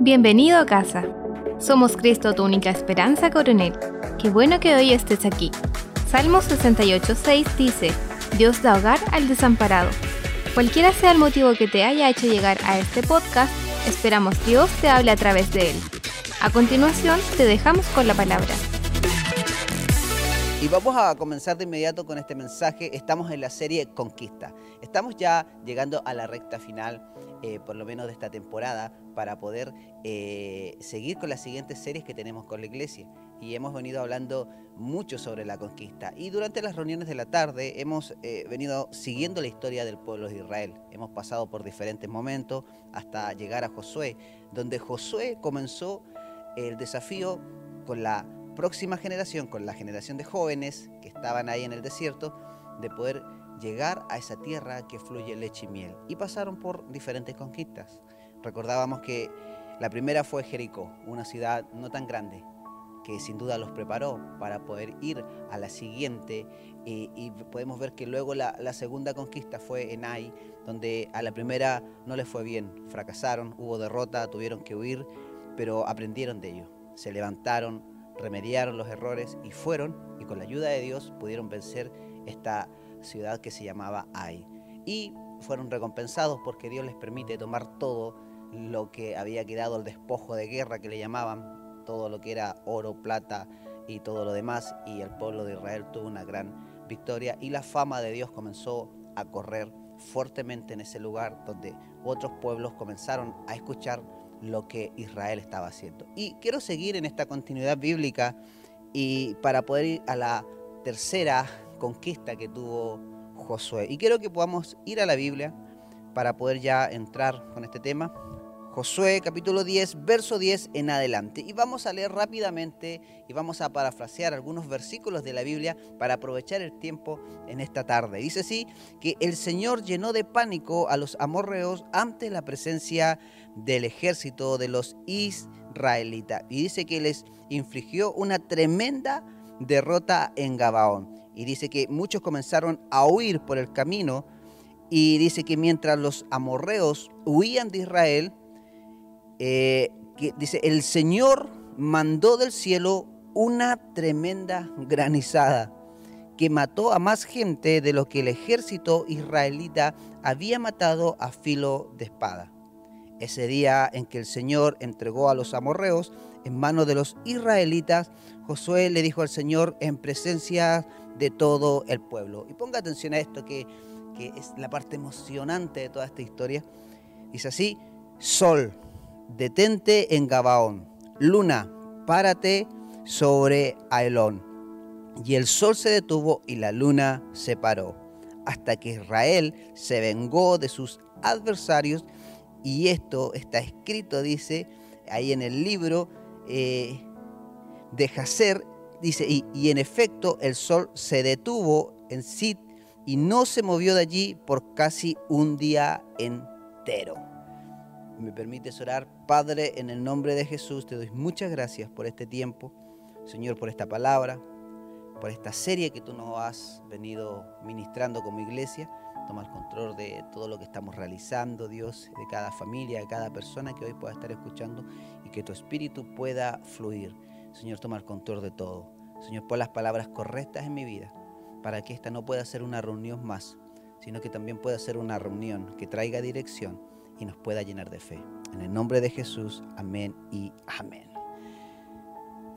Bienvenido a casa. Somos Cristo, tu única esperanza, coronel. Qué bueno que hoy estés aquí. Salmo 68.6 dice, Dios da hogar al desamparado. Cualquiera sea el motivo que te haya hecho llegar a este podcast, esperamos Dios te hable a través de él. A continuación, te dejamos con la palabra. Y vamos a comenzar de inmediato con este mensaje. Estamos en la serie Conquista. Estamos ya llegando a la recta final, eh, por lo menos de esta temporada, para poder eh, seguir con las siguientes series que tenemos con la iglesia. Y hemos venido hablando mucho sobre la conquista. Y durante las reuniones de la tarde hemos eh, venido siguiendo la historia del pueblo de Israel. Hemos pasado por diferentes momentos hasta llegar a Josué, donde Josué comenzó el desafío con la próxima generación, con la generación de jóvenes que estaban ahí en el desierto, de poder llegar a esa tierra que fluye leche y miel. Y pasaron por diferentes conquistas. Recordábamos que la primera fue Jericó, una ciudad no tan grande, que sin duda los preparó para poder ir a la siguiente. Y, podemos ver que luego la, la, segunda conquista fue en Ai, donde a la primera no les fue bien, fracasaron, hubo derrota, tuvieron que huir, pero aprendieron de ello. Se levantaron, remediaron los errores y fueron, y con la ayuda de Dios pudieron vencer esta ciudad que se llamaba Ai. Y fueron recompensados porque Dios les permite tomar todo lo que había quedado, el despojo de guerra que le llamaban, todo lo que era oro, plata y todo lo demás, y el pueblo de Israel tuvo una gran victoria y la fama de Dios comenzó a correr fuertemente en ese lugar donde otros pueblos comenzaron a escuchar lo que Israel estaba haciendo. Y quiero seguir en esta continuidad bíblica y para poder ir a la tercera conquista que tuvo Josué. Y quiero que podamos ir a la Biblia para poder ya entrar con este tema. Josué capítulo 10, verso 10 en adelante. Y vamos a leer rápidamente y vamos a parafrasear algunos versículos de la Biblia para aprovechar el tiempo en esta tarde. Dice así que el Señor llenó de pánico a los amorreos ante la presencia del ejército de los israelitas. Y dice que les infligió una tremenda derrota en Gabaón. Y dice que muchos comenzaron a huir por el camino. Y dice que mientras los amorreos huían de Israel, eh, dice, el Señor mandó del cielo una tremenda granizada que mató a más gente de lo que el ejército israelita había matado a filo de espada. Ese día en que el Señor entregó a los amorreos en manos de los israelitas, Josué le dijo al Señor en presencia de todo el pueblo. Y ponga atención a esto que, que es la parte emocionante de toda esta historia. Dice así, Sol, detente en Gabaón. Luna, párate sobre Aelón. Y el sol se detuvo y la luna se paró, hasta que Israel se vengó de sus adversarios. Y esto está escrito, dice, ahí en el libro eh, de Jacer, dice, y, y en efecto el sol se detuvo en Sid y no se movió de allí por casi un día entero me permites orar. Padre, en el nombre de Jesús te doy muchas gracias por este tiempo, Señor, por esta palabra, por esta serie que tú nos has venido ministrando como iglesia. Toma el control de todo lo que estamos realizando, Dios, de cada familia, de cada persona que hoy pueda estar escuchando y que tu espíritu pueda fluir. Señor, toma el control de todo. Señor, pon las palabras correctas en mi vida para que esta no pueda ser una reunión más, sino que también pueda ser una reunión que traiga dirección y nos pueda llenar de fe. En el nombre de Jesús, amén y amén.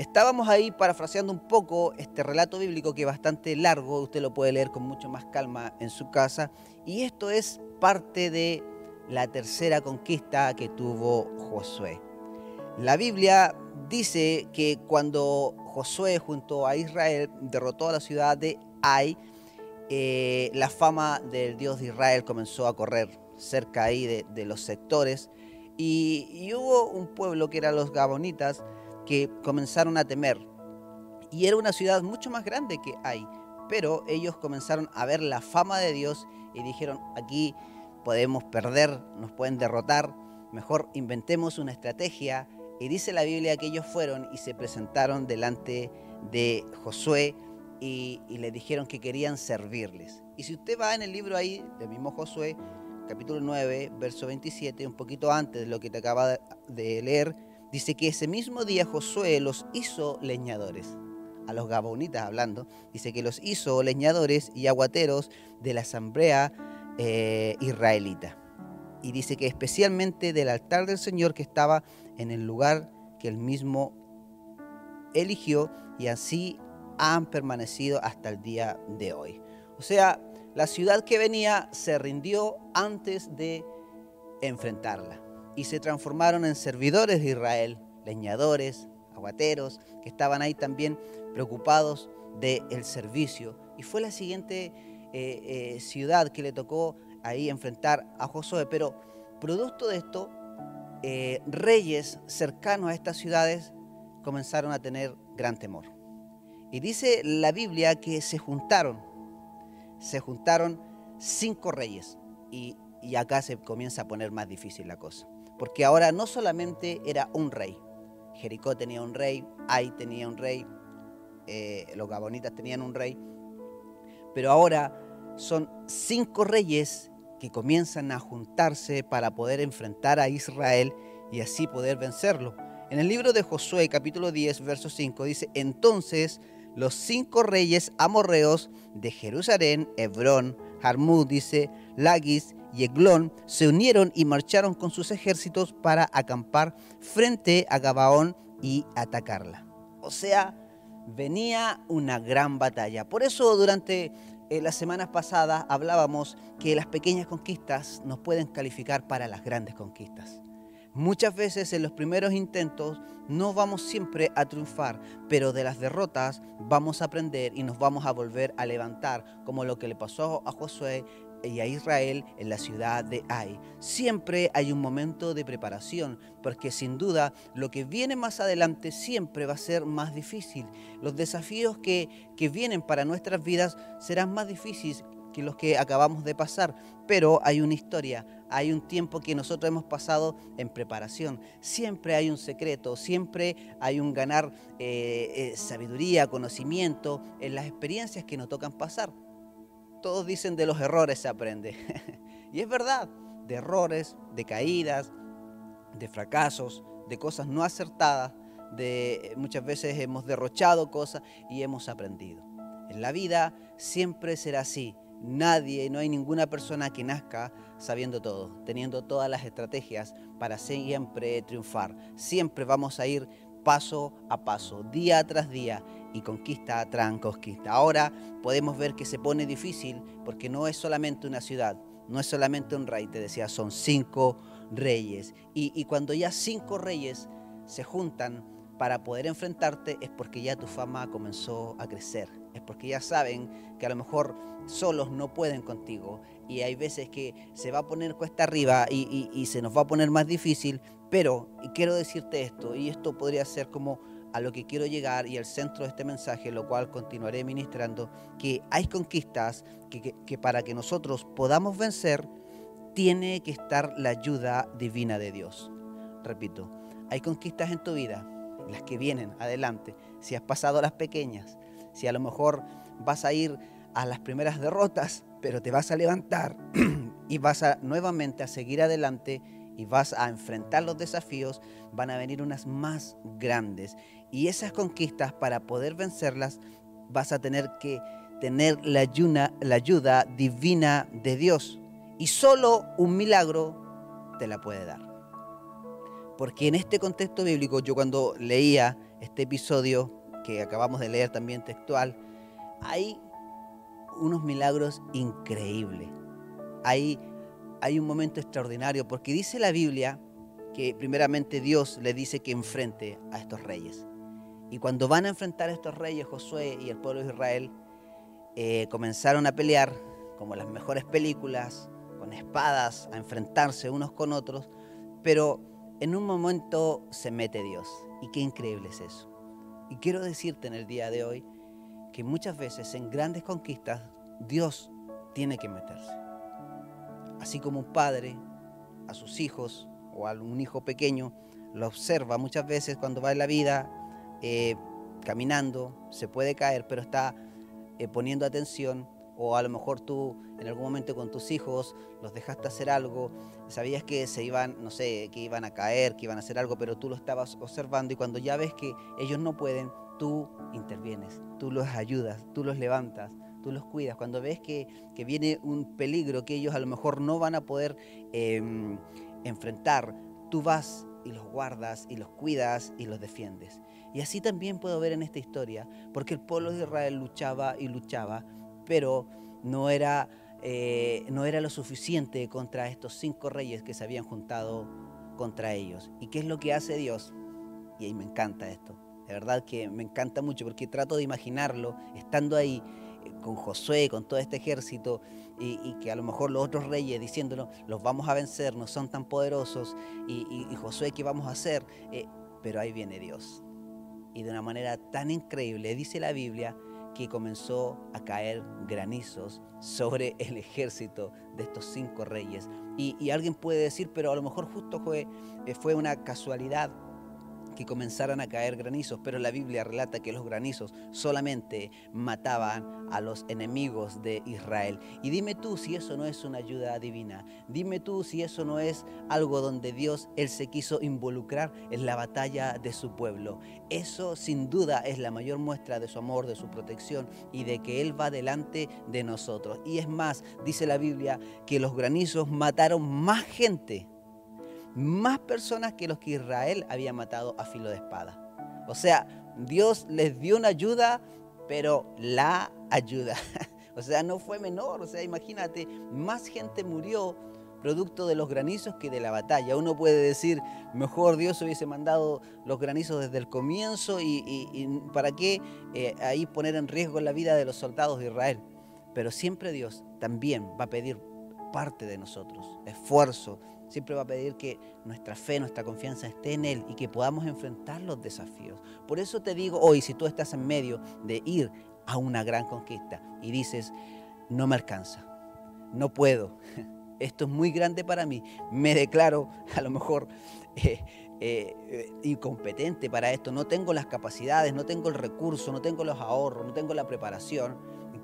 Estábamos ahí parafraseando un poco este relato bíblico que es bastante largo, usted lo puede leer con mucho más calma en su casa, y esto es parte de la tercera conquista que tuvo Josué. La Biblia dice que cuando Josué junto a Israel derrotó a la ciudad de Ai, eh, la fama del Dios de Israel comenzó a correr cerca ahí de, los sectores. Y, hubo un pueblo que eran los Gabonitas que comenzaron a temer. Y era una ciudad mucho más grande que hay. Pero ellos comenzaron a ver la fama de Dios y dijeron, aquí podemos perder, nos pueden derrotar, mejor inventemos una estrategia. Y dice la Biblia que ellos fueron y se presentaron delante de Josué y, y le dijeron que querían servirles. Y si usted va en el libro ahí del mismo Josué, capítulo 9, verso 27, un poquito antes de lo que te acaba de leer, dice que ese mismo día Josué los hizo leñadores. A los gabonitas hablando, dice que los hizo leñadores y aguateros de la asamblea eh, israelita. Y dice que especialmente del altar del Señor que estaba en el lugar que él mismo eligió y así han permanecido hasta el día de hoy. O sea, la ciudad que venía se rindió antes de enfrentarla y se transformaron en servidores de Israel, leñadores, aguateros, que estaban ahí también preocupados del servicio. Y fue la siguiente eh, eh, ciudad que le tocó ahí enfrentar a Josué. Pero producto de esto, eh, reyes cercanos a estas ciudades comenzaron a tener gran temor. Y dice la Biblia que se juntaron, se juntaron cinco reyes. Y acá se comienza a poner más difícil la cosa. Porque ahora no solamente era un rey, Jericó tenía un rey, Ai tenía un rey, eh, los gabonitas tenían un rey, pero ahora son cinco reyes que comienzan a juntarse para poder enfrentar a Israel y así poder vencerlo. En el libro de Josué capítulo 10, verso 5 dice, entonces los cinco reyes amorreos de Jerusalén, Hebrón, Jarmú, dice, Lagis y Eglón se unieron y marcharon con sus ejércitos para acampar frente a Gabaón y atacarla. O sea, venía una gran batalla. Por eso durante eh, las semanas pasadas hablábamos que las pequeñas conquistas nos pueden calificar para las grandes conquistas. Muchas veces en los primeros intentos no vamos siempre a triunfar, pero de las derrotas vamos a aprender y nos vamos a volver a levantar, como lo que le pasó a Josué y a Israel en la ciudad de Ai. Siempre hay un momento de preparación, porque sin duda lo que viene más adelante siempre va a ser más difícil. Los desafíos que, que vienen para nuestras vidas serán más difíciles que los que acabamos de pasar, pero hay una historia, hay un tiempo que nosotros hemos pasado en preparación. Siempre hay un secreto, siempre hay un ganar eh, eh, sabiduría, conocimiento en las experiencias que nos tocan pasar todos dicen de los errores se aprende. y es verdad, de errores, de caídas, de fracasos, de cosas no acertadas, de muchas veces hemos derrochado cosas y hemos aprendido. En la vida siempre será así. Nadie, no hay ninguna persona que nazca sabiendo todo, teniendo todas las estrategias para siempre triunfar. Siempre vamos a ir paso a paso, día tras día y conquista tras conquista. Ahora podemos ver que se pone difícil porque no es solamente una ciudad, no es solamente un rey, te decía, son cinco reyes. Y, cuando ya cinco reyes se juntan para poder enfrentarte es porque ya tu fama comenzó a crecer, es porque ya saben que a lo mejor solos no pueden contigo y hay veces que se va a poner cuesta arriba y, y se nos va a poner más difícil, pero y quiero decirte esto, y esto podría ser como a lo que quiero llegar y el centro de este mensaje, lo cual continuaré ministrando, que hay conquistas que, para que nosotros podamos vencer, tiene que estar la ayuda divina de Dios. Repito, hay conquistas en tu vida, las que vienen adelante, si has pasado las pequeñas, si a lo mejor vas a ir a las primeras derrotas, pero te vas a levantar y vas a nuevamente a seguir adelante y vas a enfrentar los desafíos, van a venir unas más grandes. Y esas conquistas, para poder vencerlas, vas a tener que tener la ayuda, la ayuda divina de Dios. Y solo un milagro te la puede dar. Porque en este contexto bíblico, yo cuando leía este episodio que acabamos de leer también textual, hay unos milagros increíbles. Hay hay un momento extraordinario, porque dice la Biblia que primeramente Dios le dice que enfrente a estos reyes. Y cuando van a enfrentar a estos reyes, Josué y el pueblo de Israel, eh, comenzaron a pelear, como las mejores películas, con espadas, a enfrentarse unos con otros, pero en un momento se mete Dios. Y qué increíble es eso. Y quiero decirte en el día de hoy que muchas veces en grandes conquistas Dios tiene que meterse. Así como un padre a sus hijos o a un hijo pequeño lo observa muchas veces cuando va en la vida eh, caminando, se puede caer, pero está eh, poniendo atención o a lo mejor tú en algún momento con tus hijos los dejaste hacer algo, sabías que se iban, no sé, que iban a caer, que iban a hacer algo, pero tú lo estabas observando y cuando ya ves que ellos no pueden, tú intervienes, tú los ayudas, tú los levantas, tú los cuidas. Cuando ves que, viene un peligro que ellos a lo mejor no van a poder em, enfrentar, tú vas y los guardas y los cuidas y los defiendes. Y así también puedo ver en esta historia, porque el pueblo de Israel luchaba y luchaba, pero no era, eh, no era lo suficiente contra estos cinco reyes que se habían juntado contra ellos. ¿Y qué es lo que hace Dios? Y ahí me encanta esto. De verdad que me encanta mucho porque trato de imaginarlo estando ahí eh, con Josué, con todo este ejército, y, que a lo mejor los otros reyes diciéndonos, los vamos a vencer, no son tan poderosos, y, Josué, ¿qué vamos a hacer? Eh, pero ahí viene Dios. Y de una manera tan increíble, dice la Biblia, que comenzó a caer granizos sobre el ejército de estos cinco reyes. Y, alguien puede decir, pero a lo mejor justo fue, eh, fue una casualidad que comenzaran a caer granizos, pero la Biblia relata que los granizos solamente mataban a los enemigos de Israel. Y dime tú si eso no es una ayuda divina. Dime tú si eso no es algo donde Dios él se quiso involucrar en la batalla de su pueblo. Eso sin duda es la mayor muestra de su amor, de su protección y de que él va delante de nosotros. Y es más, dice la Biblia que los granizos mataron más gente más personas que los que Israel había matado a filo de espada. O sea, Dios les dio una ayuda, pero la ayuda. O sea, no fue menor. O sea, imagínate, más gente murió producto de los granizos que de la batalla. Uno puede decir, mejor Dios hubiese mandado los granizos desde el comienzo y, para qué eh, ahí poner en riesgo la vida de los soldados de Israel. Pero siempre Dios también va a pedir parte de nosotros, esfuerzo, Siempre va a pedir que nuestra fe, nuestra confianza esté en Él y que podamos enfrentar los desafíos. Por eso te digo hoy, si tú estás en medio de ir a una gran conquista y dices, no me alcanza, no puedo, esto es muy grande para mí, me declaro a lo mejor eh, eh, eh, incompetente para esto, no tengo las capacidades, no tengo el recurso, no tengo los ahorros, no tengo la preparación,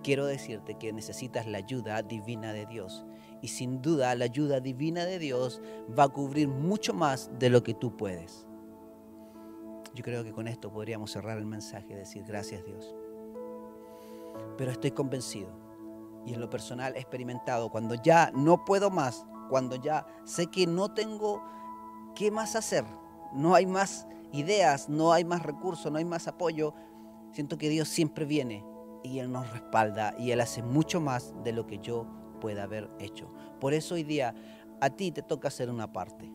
quiero decirte que necesitas la ayuda divina de Dios y sin duda la ayuda divina de Dios va a cubrir mucho más de lo que tú puedes. Yo creo que con esto podríamos cerrar el mensaje y decir gracias Dios. Pero estoy convencido y en lo personal he experimentado cuando ya no puedo más, cuando ya sé que no tengo qué más hacer, no hay más ideas, no hay más recursos, no hay más apoyo, siento que Dios siempre viene y Él nos respalda y Él hace mucho más de lo que yo puede haber hecho. Por eso hoy día a ti te toca hacer una parte.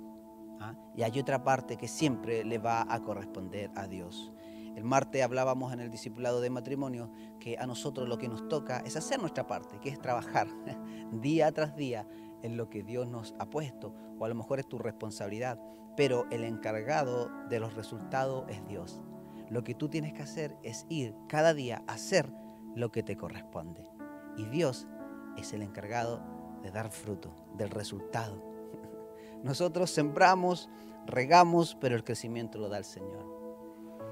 ¿ah? Y hay otra parte que siempre le va a corresponder a Dios. El martes hablábamos en el discipulado de matrimonio que a nosotros lo que nos toca es hacer nuestra parte, que es trabajar día tras día en lo que Dios nos ha puesto, o a lo mejor es tu responsabilidad, pero el encargado de los resultados es Dios. Lo que tú tienes que hacer es ir cada día a hacer lo que te corresponde. Y Dios es el encargado de dar fruto, del resultado. Nosotros sembramos, regamos, pero el crecimiento lo da el Señor.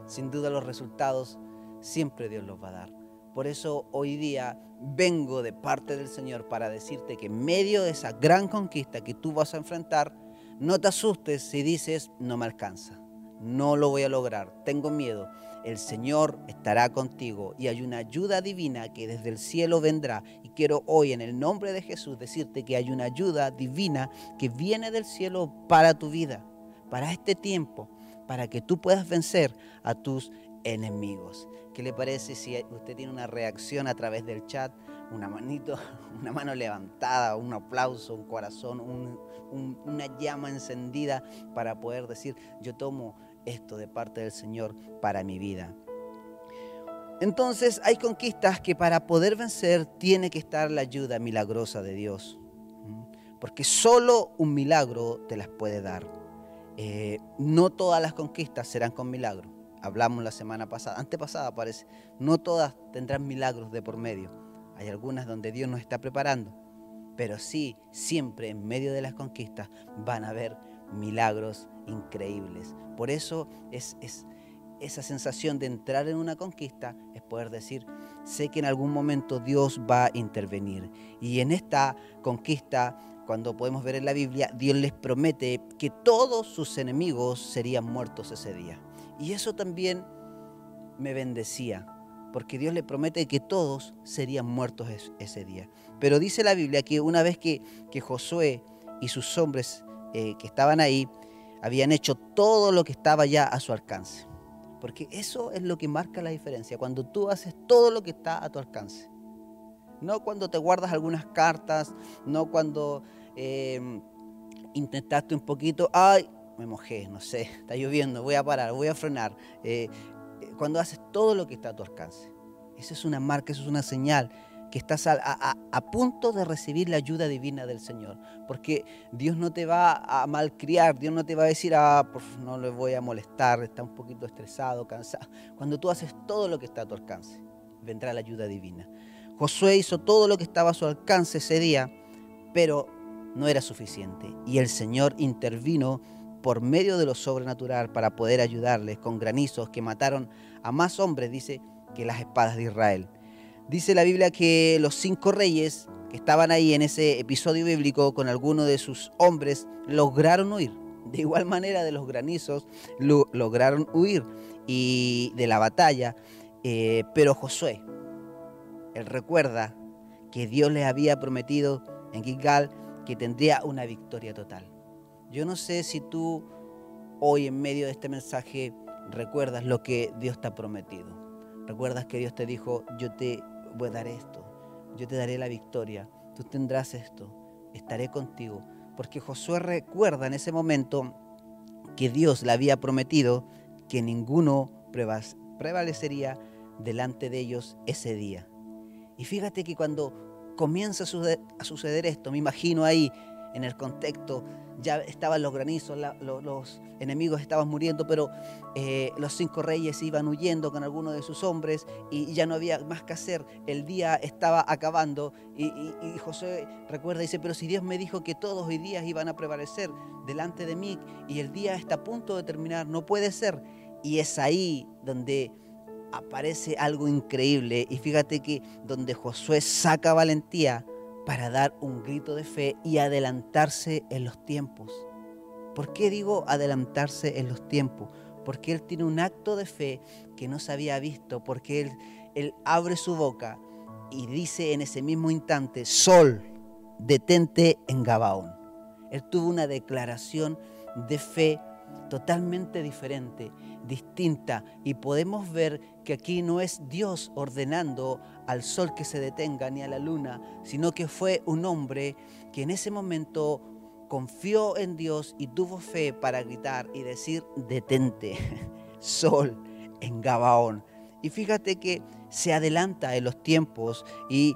Sin duda los resultados siempre Dios los va a dar. Por eso hoy día vengo de parte del Señor para decirte que en medio de esa gran conquista que tú vas a enfrentar, no te asustes si dices no me alcanza no lo voy a lograr, tengo miedo. El Señor estará contigo y hay una ayuda divina que desde el cielo vendrá. Y quiero hoy en el nombre de Jesús decirte que hay una ayuda divina que viene del cielo para tu vida, para este tiempo, para que tú puedas vencer a tus enemigos. ¿Qué le parece si usted tiene una reacción a través del chat? Una manito, una mano levantada, un aplauso, un corazón, una llama encendida para poder decir, yo tomo esto de parte del Señor para mi vida. Entonces hay conquistas que para poder vencer tiene que estar la ayuda milagrosa de Dios. Porque solo un milagro te las puede dar. Eh, no todas las conquistas serán con milagro. Hablamos la semana pasada, antepasada parece. No todas tendrán milagros de por medio. Hay algunas donde Dios nos está preparando. Pero sí, siempre en medio de las conquistas van a haber milagros increíbles. Por eso es, esa sensación de entrar en una conquista es poder decir, sé que en algún momento Dios va a intervenir. Y en esta conquista, cuando podemos ver en la Biblia, Dios les promete que todos sus enemigos serían muertos ese día. Y eso también me bendecía, porque Dios le promete que todos serían muertos ese día. Pero dice la Biblia que una vez que, que Josué y sus hombres eh, que estaban ahí habían hecho todo lo que estaba ya a su alcance. Porque eso es lo que marca la diferencia, cuando tú haces todo lo que está a tu alcance. No cuando te guardas algunas cartas, no cuando em, intentaste un poquito, ay, me mojé, no sé, está lloviendo, voy a parar, voy a frenar. Eh, cuando haces todo lo que está a tu alcance. Esa es una marca, eso es una señal que estás a, punto de recibir la ayuda divina del Señor. Porque Dios no te va a malcriar, Dios no te va a decir, ah, no le voy a molestar, está un poquito estresado, cansado. Cuando tú haces todo lo que está a tu alcance, vendrá la ayuda divina. Josué hizo todo lo que estaba a su alcance ese día, pero no era suficiente. Y el Señor intervino por medio de lo sobrenatural para poder ayudarles con granizos que mataron a más hombres, dice, que las espadas de Israel. Dice la Biblia que los cinco reyes que estaban ahí en ese episodio bíblico con algunos de sus hombres lograron huir. De igual manera de los granizos lograron huir y de la batalla. Eh, pero Josué, él recuerda que Dios les había prometido en Gilgal que tendría una victoria total. Yo no sé si tú hoy en medio de este mensaje recuerdas lo que Dios te ha prometido. Recuerdas que Dios te dijo, yo te voy a dar esto, yo te daré la victoria, tú tendrás esto, estaré contigo. Porque Josué recuerda en ese momento que Dios le había prometido que ninguno prevalecería delante de ellos ese día. Y fíjate que cuando comienza a suceder esto, me imagino ahí en el contexto ya estaban los granizos, los enemigos estaban muriendo, pero eh, los cinco reyes iban huyendo con algunos de sus hombres y, ya no había más que hacer. El día estaba acabando y, José recuerda y dice, pero si Dios me dijo que todos hoy días iban a prevalecer delante de mí y el día está a punto de terminar, no puede ser. Y es ahí donde aparece algo increíble y fíjate que donde Josué saca valentía, para dar un grito de fe y adelantarse en los tiempos. ¿Por qué digo adelantarse en los tiempos? Porque Él tiene un acto de fe que no se había visto, porque Él, él abre su boca y dice en ese mismo instante, Sol, detente en Gabaón. Él tuvo una declaración de fe totalmente diferente, distinta, y podemos ver que aquí no es Dios ordenando al sol que se detenga ni a la luna, sino que fue un hombre que en ese momento confió en Dios y tuvo fe para gritar y decir, detente, sol en Gabaón. Y fíjate que se adelanta en los tiempos y,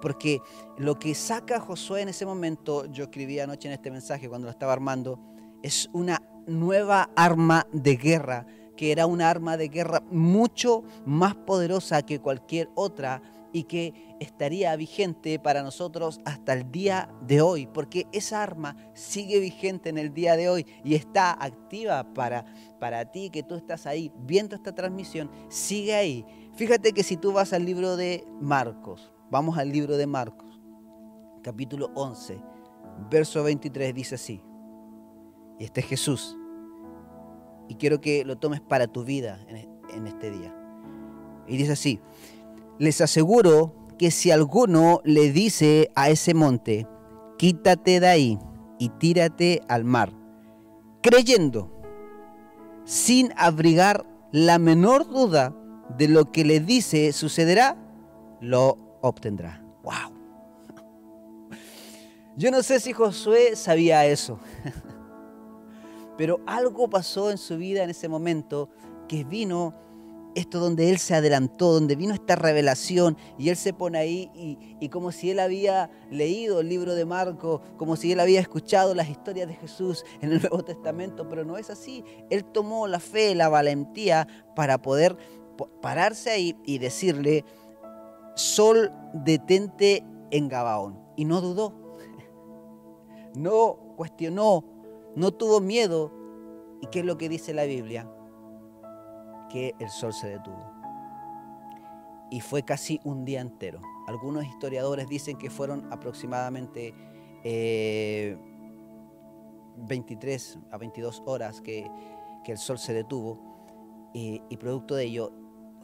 porque lo que saca Josué en ese momento, yo escribí anoche en este mensaje cuando lo estaba armando, es una nueva arma de guerra, que era una arma de guerra mucho más poderosa que cualquier otra y que estaría vigente para nosotros hasta el día de hoy, porque esa arma sigue vigente en el día de hoy y está activa para, para ti que tú estás ahí viendo esta transmisión, sigue ahí. Fíjate que si tú vas al libro de Marcos, vamos al libro de Marcos, capítulo 11, verso 23, dice así, y este es Jesús, y quiero que lo tomes para tu vida en este día. Y dice así, les aseguro que si alguno le dice a ese monte, quítate de ahí y tírate al mar, creyendo, sin abrigar la menor duda de lo que le dice sucederá, lo obtendrá. ¡Wow! Yo no sé si Josué sabía eso, pero algo pasó en su vida en ese momento que vino esto donde él se adelantó, donde vino esta revelación y él se pone ahí y, como si él había leído el libro de Marco, como si él había escuchado las historias de Jesús en el Nuevo Testamento, pero no es así. Él tomó la fe, la valentía para poder pararse ahí y decirle, Sol, detente en Gabaón. Y no dudó, no cuestionó, no tuvo miedo. ¿Y qué es lo que dice la Biblia? que el sol se detuvo. Y fue casi un día entero. Algunos historiadores dicen que fueron aproximadamente 23 eh, a 22 horas que, el sol se detuvo y, y producto de ello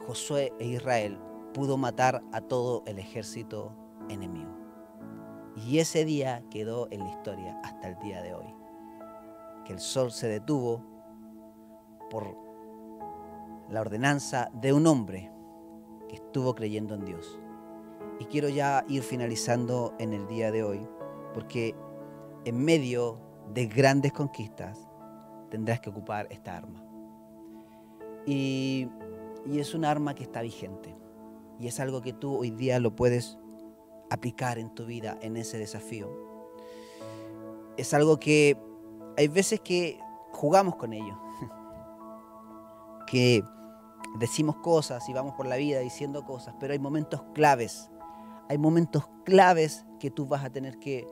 Josué e Israel pudo matar a todo el ejército enemigo. Y ese día quedó en la historia hasta el día de hoy. Que el sol se detuvo por la ordenanza de un hombre que estuvo creyendo en Dios. Y quiero ya ir finalizando en el día de hoy, porque en medio de grandes conquistas tendrás que ocupar esta arma. Y, es un arma que está vigente. Y es algo que tú hoy día lo puedes aplicar en tu vida, en ese desafío. Es algo que hay veces que jugamos con ello. que decimos cosas y vamos por la vida diciendo cosas, pero hay momentos claves. Hay momentos claves que tú vas a tener que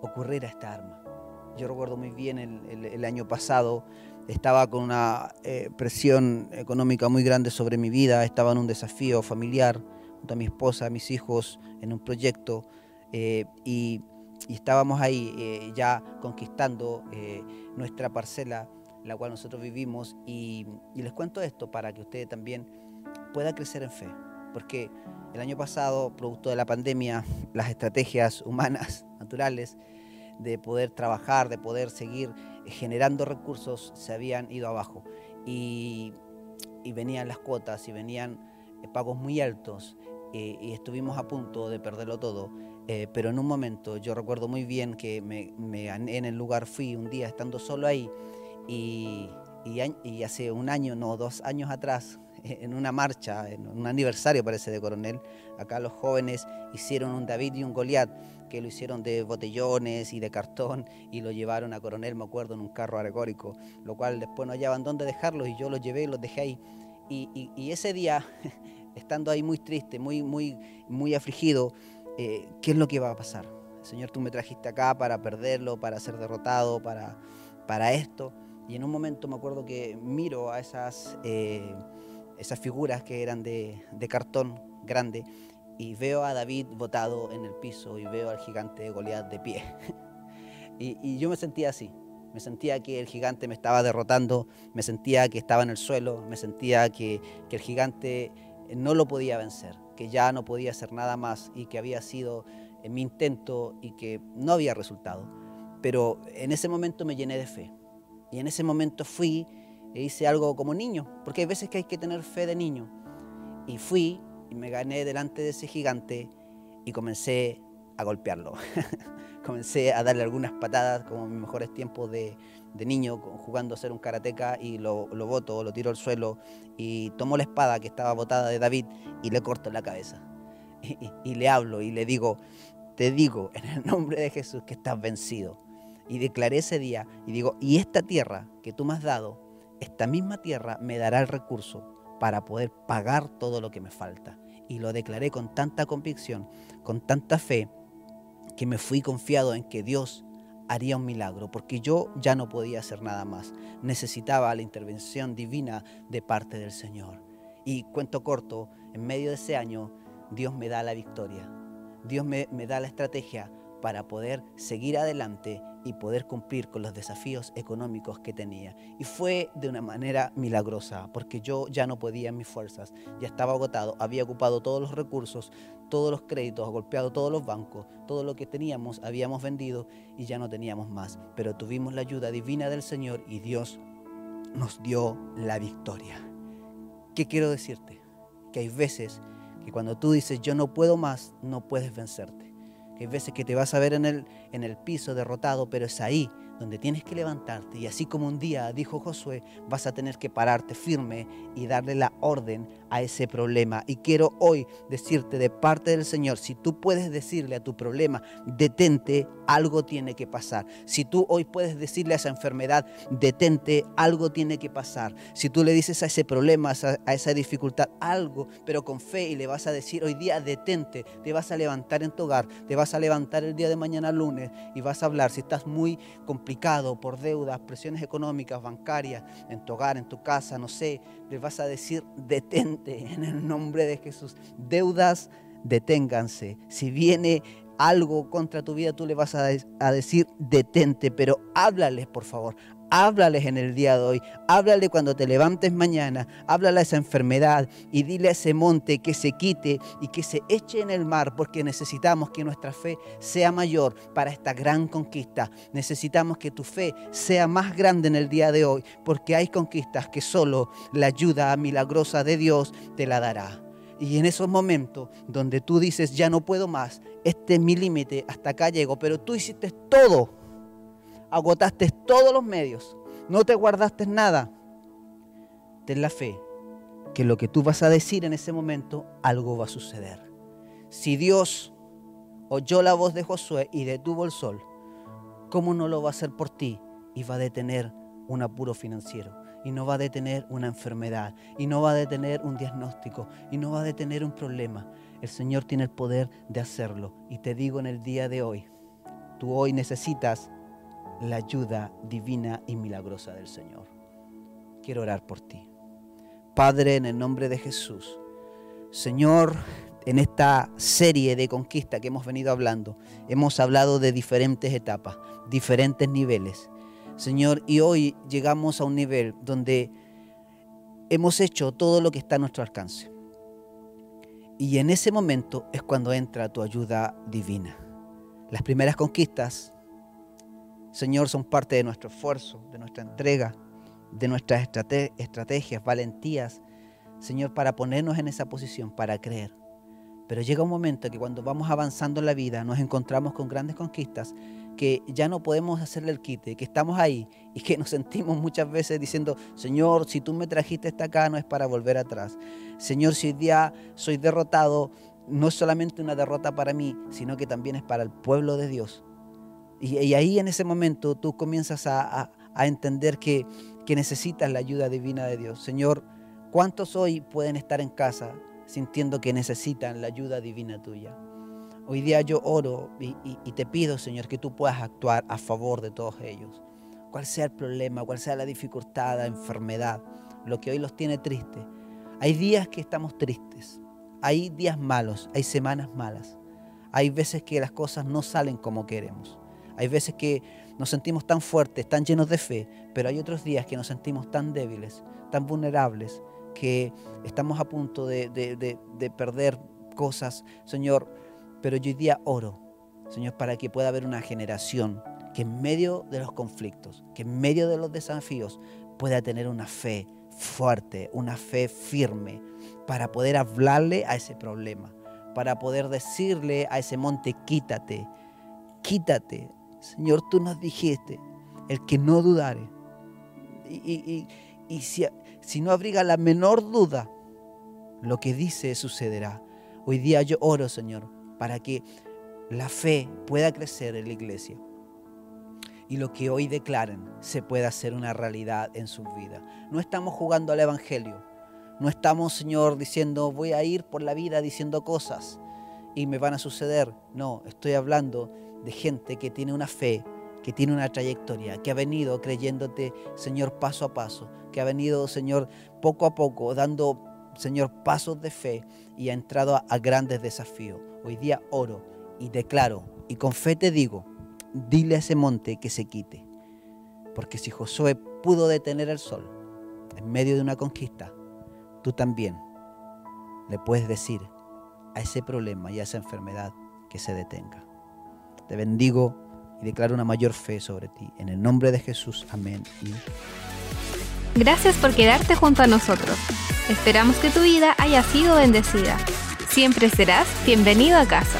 ocurrir a esta arma. Yo recuerdo muy bien el, año pasado, estaba con una eh, presión económica muy grande sobre mi vida, estaba en un desafío familiar junto a mi esposa, mis hijos, en un proyecto eh, y, estábamos ahí eh, ya conquistando nuestra parcela, la cual nosotros vivimos y, y les cuento esto para que usted también pueda crecer en fe, porque el año pasado, producto de la pandemia, las estrategias humanas, naturales, de poder trabajar, de poder seguir generando recursos, se habían ido abajo. Y, venían las cuotas y venían eh, pagos muy altos eh, y estuvimos a punto de perderlo todo. Eh, pero en un momento yo recuerdo muy bien que me, en el lugar, fui un día estando solo ahí y, y hace un año, no, dos años atrás, en una marcha, en un aniversario parece de Coronel, acá los jóvenes hicieron un David y un Goliat, que lo hicieron de botellones y de cartón y lo llevaron a Coronel, me acuerdo, en un carro alegórico, lo cual después no hallaban dónde dejarlos y yo los llevé y los dejé ahí. Y, ese día, estando ahí muy triste, muy, muy, muy afligido, eh, ¿qué es lo que va a pasar? Señor, tú me trajiste acá para perderlo, para ser derrotado, para, para esto. Y en un momento me acuerdo que miro a esas... Eh, esas figuras que eran de, cartón grande, y veo a David botado en el piso y veo al gigante de Goliat de pie. y, yo me sentía así, me sentía que el gigante me estaba derrotando, me sentía que estaba en el suelo, me sentía que, que el gigante no lo podía vencer, que ya no podía hacer nada más y que había sido en mi intento y que no había resultado. Pero en ese momento me llené de fe y en ese momento fui e hice algo como niño, porque hay veces que hay que tener fe de niño. Y fui y me gané delante de ese gigante y comencé a golpearlo. comencé a darle algunas patadas como mis mejores tiempos de, niño, jugando a ser un karateca y lo, lo boto, lo tiro al suelo y tomo la espada que estaba botada de David y le corto la cabeza. y le hablo y le digo, te digo en el nombre de Jesús que estás vencido. Y declaré ese día y digo, y esta tierra que tú me has dado, esta misma tierra me dará el recurso para poder pagar todo lo que me falta. Y lo declaré con tanta convicción, con tanta fe, que me fui confiado en que Dios haría un milagro, porque yo ya no podía hacer nada más. Necesitaba la intervención divina de parte del Señor. Y cuento corto, en medio de ese año, Dios me da la victoria. Dios me, me da la estrategia para poder seguir adelante y poder cumplir con los desafíos económicos que tenía. Y fue de una manera milagrosa, porque yo ya no podía en mis fuerzas, ya estaba agotado, había ocupado todos los recursos, todos los créditos, golpeado todos los bancos, todo lo que teníamos habíamos vendido y ya no teníamos más. Pero tuvimos la ayuda divina del Señor y Dios nos dio la victoria. ¿Qué quiero decirte? Que hay veces que cuando tú dices yo no puedo más, no puedes vencerte hay veces que te vas a ver en el, en el piso derrotado, pero es ahí donde tienes que levantarte. Y así como un día dijo Josué, vas a tener que pararte firme y darle la orden a ese problema. Y quiero hoy decirte de parte del Señor, si tú puedes decirle a tu problema, detente, algo tiene que pasar. Si tú hoy puedes decirle a esa enfermedad, detente, algo tiene que pasar. Si tú le dices a ese problema, a esa dificultad, algo, pero con fe y le vas a decir hoy día, detente, te vas a levantar en tu hogar, te vas a levantar el día de mañana lunes y vas a hablar. Si estás muy complicado, complicado por deudas, presiones económicas, bancarias, en tu hogar, en tu casa, no sé, les vas a decir, detente en el nombre de Jesús. Deudas, deténganse. Si viene algo contra tu vida, tú le vas a, decir, detente, pero háblales, por favor. Háblales en el día de hoy, háblale cuando te levantes mañana, háblale a esa enfermedad y dile a ese monte que se quite y que se eche en el mar porque necesitamos que nuestra fe sea mayor para esta gran conquista. Necesitamos que tu fe sea más grande en el día de hoy porque hay conquistas que solo la ayuda milagrosa de Dios te la dará. Y en esos momentos donde tú dices, ya no puedo más, este es mi límite, hasta acá llego, pero tú hiciste todo agotaste todos los medios, no te guardaste nada, ten la fe que lo que tú vas a decir en ese momento, algo va a suceder. Si Dios oyó la voz de Josué y detuvo el sol, ¿cómo no lo va a hacer por ti? Y va a detener un apuro financiero, y no va a detener una enfermedad, y no va a detener un diagnóstico, y no va a detener un problema. El Señor tiene el poder de hacerlo. Y te digo en el día de hoy, tú hoy necesitas la ayuda divina y milagrosa del Señor. Quiero orar por ti. Padre, en el nombre de Jesús, Señor, en esta serie de conquista que hemos venido hablando, hemos hablado de diferentes etapas, diferentes niveles. Señor, y hoy llegamos a un nivel donde hemos hecho todo lo que está a nuestro alcance. Y en ese momento es cuando entra tu ayuda divina. Las primeras conquistas Señor, son parte de nuestro esfuerzo, de nuestra entrega, de nuestras estrategias, valentías, Señor, para ponernos en esa posición, para creer. Pero llega un momento que cuando vamos avanzando en la vida nos encontramos con grandes conquistas que ya no podemos hacerle el quite, que estamos ahí y que nos sentimos muchas veces diciendo, Señor, si tú me trajiste hasta acá no es para volver atrás. Señor, si hoy día soy derrotado, no es solamente una derrota para mí, sino que también es para el pueblo de Dios. Y, ahí en ese momento tú comienzas a, entender que, necesitas la ayuda divina de Dios. Señor, ¿cuántos hoy pueden estar en casa sintiendo que necesitan la ayuda divina tuya? Hoy día yo oro y, y, te pido, Señor, que tú puedas actuar a favor de todos ellos. Cual sea el problema, cual sea la dificultad, la enfermedad, lo que hoy los tiene tristes. Hay días que estamos tristes, hay días malos, hay semanas malas, hay veces que las cosas no salen como queremos. Hay veces que nos sentimos tan fuertes, tan llenos de fe, pero hay otros días que nos sentimos tan débiles, tan vulnerables, que estamos a punto de, perder cosas, Señor. Pero yo hoy día oro, Señor, para que pueda haber una generación que en medio de los conflictos, que en medio de los desafíos, pueda tener una fe fuerte, una fe firme, para poder hablarle a ese problema, para poder decirle a ese monte, quítate, quítate, Señor, tú nos dijiste, el que no dudare. Y, si, si no abriga la menor duda, lo que dice sucederá. Hoy día yo oro, Señor, para que la fe pueda crecer en la iglesia y lo que hoy declaren se pueda hacer una realidad en su vida. No estamos jugando al Evangelio. No estamos, Señor, diciendo voy a ir por la vida diciendo cosas y me van a suceder. No, estoy hablando de gente que tiene una fe, que tiene una trayectoria, que ha venido creyéndote, Señor, paso a paso, que ha venido, Señor, poco a poco, dando, Señor, pasos de fe y ha entrado a, grandes desafíos. Hoy día oro y declaro y con fe te digo, dile a ese monte que se quite. Porque si Josué pudo detener el sol en medio de una conquista, tú también le puedes decir a ese problema y a esa enfermedad que se detenga. Te bendigo y declaro una mayor fe sobre ti. En el nombre de Jesús, amén. Gracias por quedarte junto a nosotros. Esperamos que tu vida haya sido bendecida. Siempre serás bienvenido a casa.